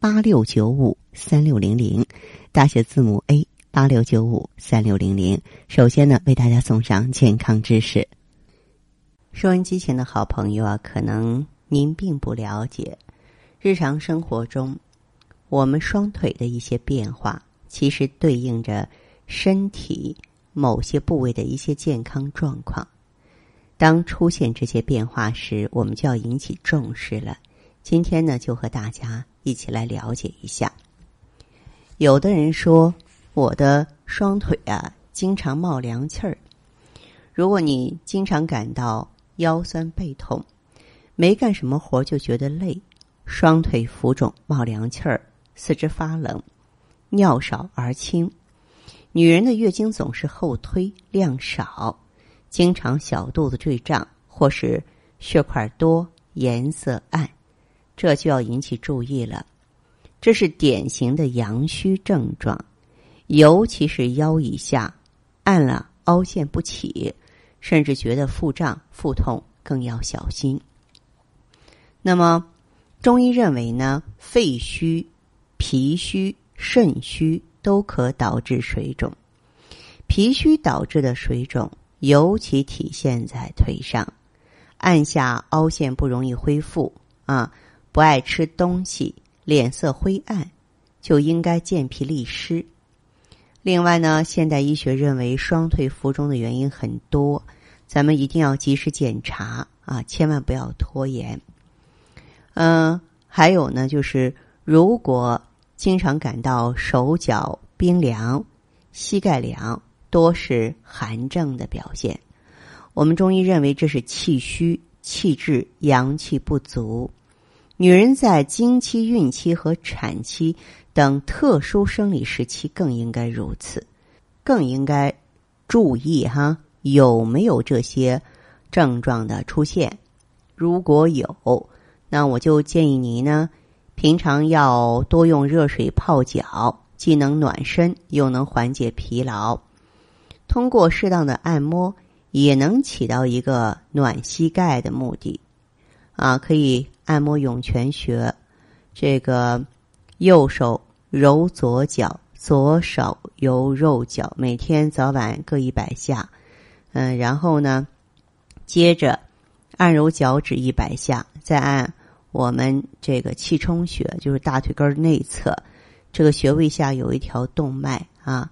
八六九五三六零零，大写字母 A 八六九五三六零零。首先呢，为大家送上健康知识。收音机前的好朋友啊，可能您并不了解，日常生活中我们双腿的一些变化，其实对应着身体某些部位的一些健康状况。当出现这些变化时，我们就要引起重视了。今天呢，就和大家一起来了解一下。有的人说，我的双腿啊，经常冒凉气儿。如果你经常感到腰酸背痛，没干什么活就觉得累，双腿浮肿、冒凉气儿、四肢发冷、尿少而轻，女人的月经总是后推、量少。经常小肚子坠胀，或是血块多、颜色暗，这就要引起注意了。这是典型的阳虚症状，尤其是腰以下按了、凹陷不起，甚至觉得腹胀、腹痛，更要小心。那么，中医认为呢，肺虚、脾虚、肾虚都可导致水肿，脾虚导致的水肿。尤其体现在腿上，按下凹陷不容易恢复啊，不爱吃东西，脸色灰暗，就应该健脾利湿。另外呢，现代医学认为双腿浮肿的原因很多，咱们一定要及时检查啊，千万不要拖延。嗯，还有呢，就是如果经常感到手脚冰凉、膝盖凉。多是寒症的表现，我们中医认为这是气虚、气滞、阳气不足。女人在经期、孕期和产期等特殊生理时期更应该如此，更应该注意哈有没有这些症状的出现。如果有，那我就建议你呢，平常要多用热水泡脚，既能暖身，又能缓解疲劳。通过适当的按摩，也能起到一个暖膝盖的目的，啊，可以按摩涌泉穴，这个右手揉左脚，左手揉右脚，每天早晚各一百下，嗯，然后呢，接着按揉脚趾一百下，再按我们这个气冲穴，就是大腿根内侧，这个穴位下有一条动脉啊，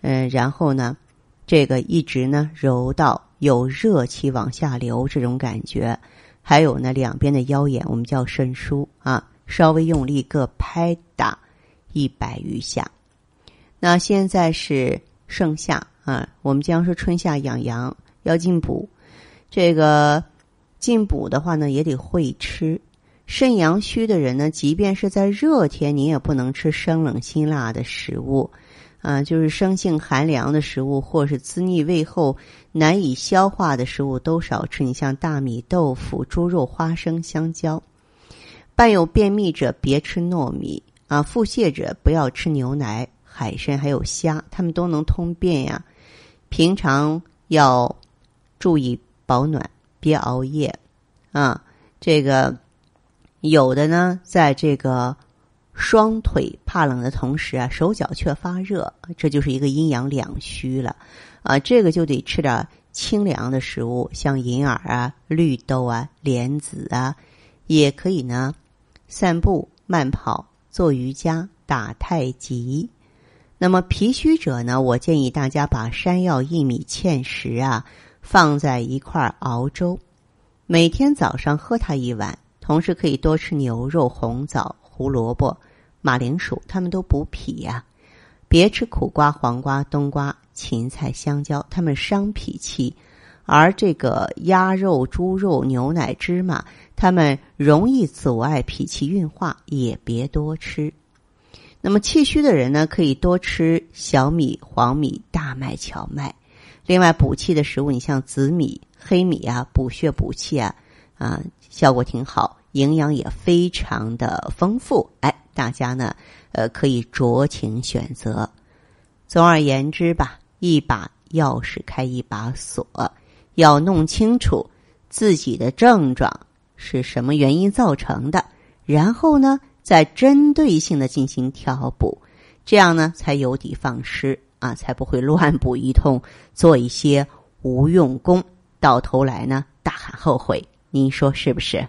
嗯，然后呢。这个一直呢揉到有热气往下流这种感觉，还有呢两边的腰眼，我们叫肾腧啊，稍微用力各拍打一百余下。那现在是盛夏啊，我们将说春夏养阳要进补，这个进补的话呢也得会吃。肾阳虚的人呢，即便是在热天，你也不能吃生冷辛辣的食物。啊，就是生性寒凉的食物，或是滋腻胃后难以消化的食物都少吃。你像大米、豆腐、猪肉、花生、香蕉。伴有便秘者别吃糯米啊，腹泻者不要吃牛奶、海参还有虾，它们都能通便呀。平常要注意保暖，别熬夜啊。这个有的呢，在这个。双腿怕冷的同时啊，手脚却发热，这就是一个阴阳两虚了，啊，这个就得吃点清凉的食物，像银耳啊、绿豆啊、莲子啊，也可以呢，散步、慢跑、做瑜伽、打太极。那么脾虚者呢，我建议大家把山药、薏米、芡实啊放在一块熬粥，每天早上喝它一碗，同时可以多吃牛肉、红枣、胡萝卜。马铃薯，它们都补脾呀。别吃苦瓜、黄瓜、冬瓜、芹菜、香蕉，它们伤脾气。而这个鸭肉、猪肉、牛奶、芝麻，它们容易阻碍脾气运化，也别多吃。那么气虚的人呢，可以多吃小米、黄米、大麦、荞麦。另外补气的食物，你像紫米、黑米啊，补血补气啊，啊，效果挺好，营养也非常的丰富。哎，大家呢，呃，可以酌情选择。总而言之吧，一把钥匙开一把锁，要弄清楚自己的症状是什么原因造成的，然后呢，再针对性的进行调补，这样呢，才有底放矢。啊，才不会乱补一通，做一些无用功，到头来呢大喊后悔。您说是不是？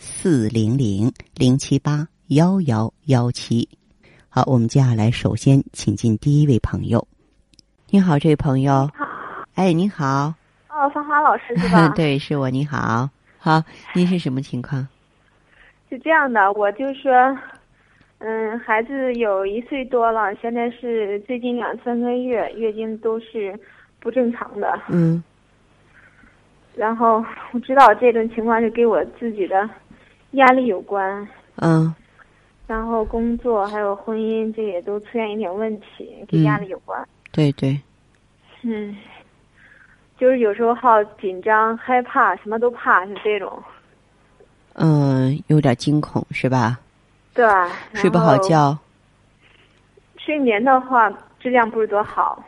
四零零零七八幺幺幺七。好，我们接下来首先请进第一位朋友。你好，这位朋友。好。哎，你好。哦，芳华老师是吧？对，是我。你好。好，您是什么情况？是这样的，我就说。嗯，孩子有一岁多了，现在是最近两三个月月经都是不正常的。嗯。然后我知道这种情况是给我自己的压力有关。嗯。然后工作还有婚姻，这也都出现一点问题，跟压力有关。对对。嗯。就是有时候好紧张、害怕，什么都怕，是这种。嗯，有点惊恐是吧？对，睡不好觉。睡眠的话质量不是多好，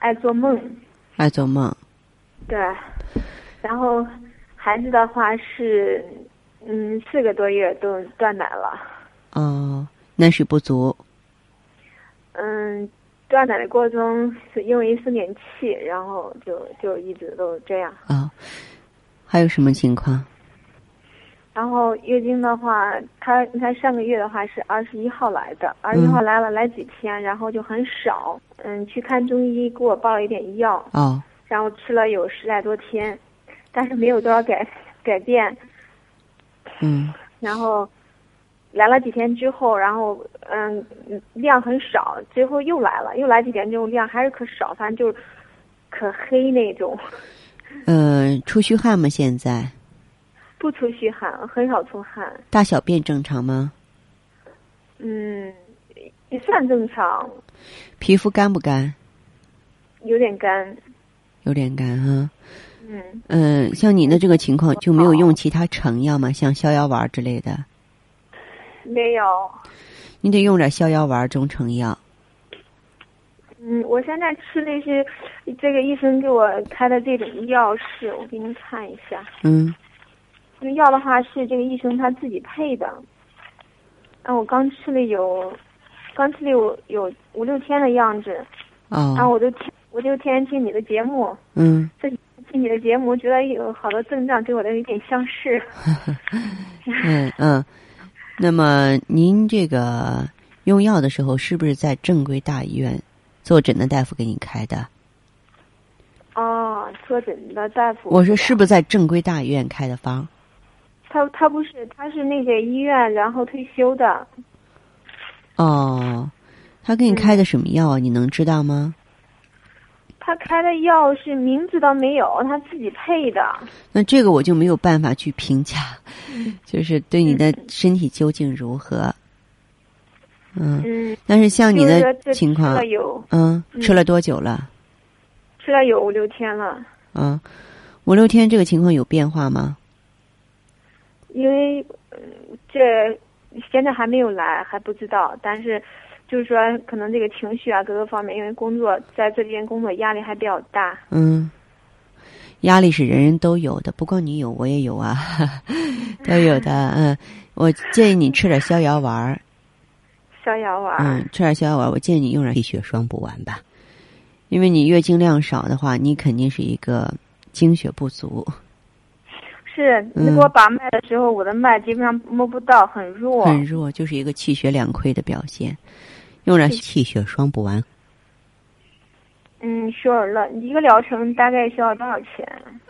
爱做梦。爱做梦。对，然后孩子的话是，嗯，四个多月都断奶了。哦，奶水不足。嗯，断奶的过程中是因为一次免气，然后就就一直都这样。啊，还有什么情况？然后月经的话，他你看上个月的话是二十一号来的，二十一号来了来几天，然后就很少。嗯，去看中医给我报了一点药，哦，然后吃了有十来多天，但是没有多少改改变。嗯。然后来了几天之后，然后嗯量很少，最后又来了，又来几天之后量还是可少，反正就是可黑那种。嗯，出虚汗吗？现在？不出虚汗，很少出汗。大小便正常吗？嗯，也算正常。皮肤干不干？有点干。有点干哈？嗯。嗯，像你的这个情况就没有用其他成药吗？像逍遥丸之类的？没有。你得用点逍遥丸中成药。嗯，我现在吃的是这个医生给我开的这种药，是我给您看一下。嗯。这个药的话是这个医生他自己配的，啊，我刚吃了有，刚吃了有有五六天的样子，啊，然后我就听，我就天天听你的节目，嗯，这听你的节目，觉得有好多症状跟我的有点相似，嗯嗯，那么您这个用药的时候是不是在正规大医院坐诊的大夫给你开的？哦，坐诊的大夫，我说是不是在正规大医院开的方？他他不是，他是那个医院，然后退休的。哦，他给你开的什么药？你能知道吗？他开的药是名字倒没有，他自己配的。那这个我就没有办法去评价，就是对你的身体究竟如何。嗯。嗯。但是像你的情况，嗯，吃了多久了？吃了有五六天了。嗯，五六天这个情况有变化吗？因为这现在还没有来，还不知道。但是就是说，可能这个情绪啊，各个方面，因为工作在这边工作压力还比较大。嗯，压力是人人都有的，不光你有，我也有啊，都有的。嗯，我建议你吃点逍遥丸。逍遥丸。嗯，吃点逍遥丸。我建议你用点气血双补丸吧，因为你月经量少的话，你肯定是一个经血不足。是你给我把脉的时候，我的脉基本上摸不到，很弱。很弱，就是一个气血两亏的表现。用了气血双补丸。嗯，学儿乐一个疗程大概需要多少钱？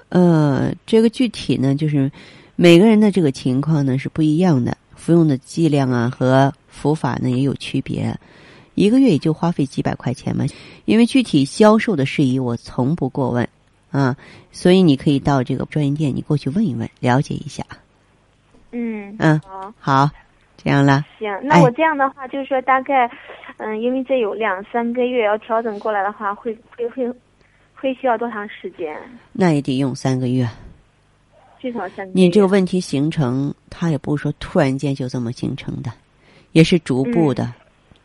呃，这个具体呢，就是每个人的这个情况呢是不一样的，服用的剂量啊和服法呢也有区别。一个月也就花费几百块钱嘛，因为具体销售的事宜我从不过问啊，所以你可以到这个专营店，你过去问一问，了解一下。嗯嗯，好，好，这样了。行，那我这样的话，就是说大概，嗯，因为这有两三个月要调整过来的话，会会会会需要多长时间？那也得用三个月。最少三个月。你这个问题形成，它也不是说突然间就这么形成的，也是逐步的。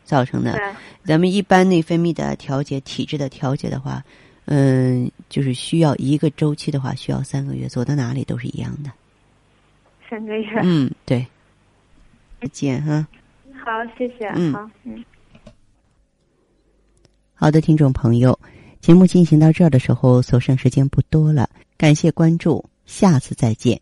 造成的，咱们一般内分泌的调节、体质的调节的话，嗯，就是需要一个周期的话，需要三个月，走到哪里都是一样的。三个月。嗯，对。再见哈。好，谢谢。嗯，好，嗯。好的，听众朋友，节目进行到这儿的时候，所剩时间不多了，感谢关注，下次再见。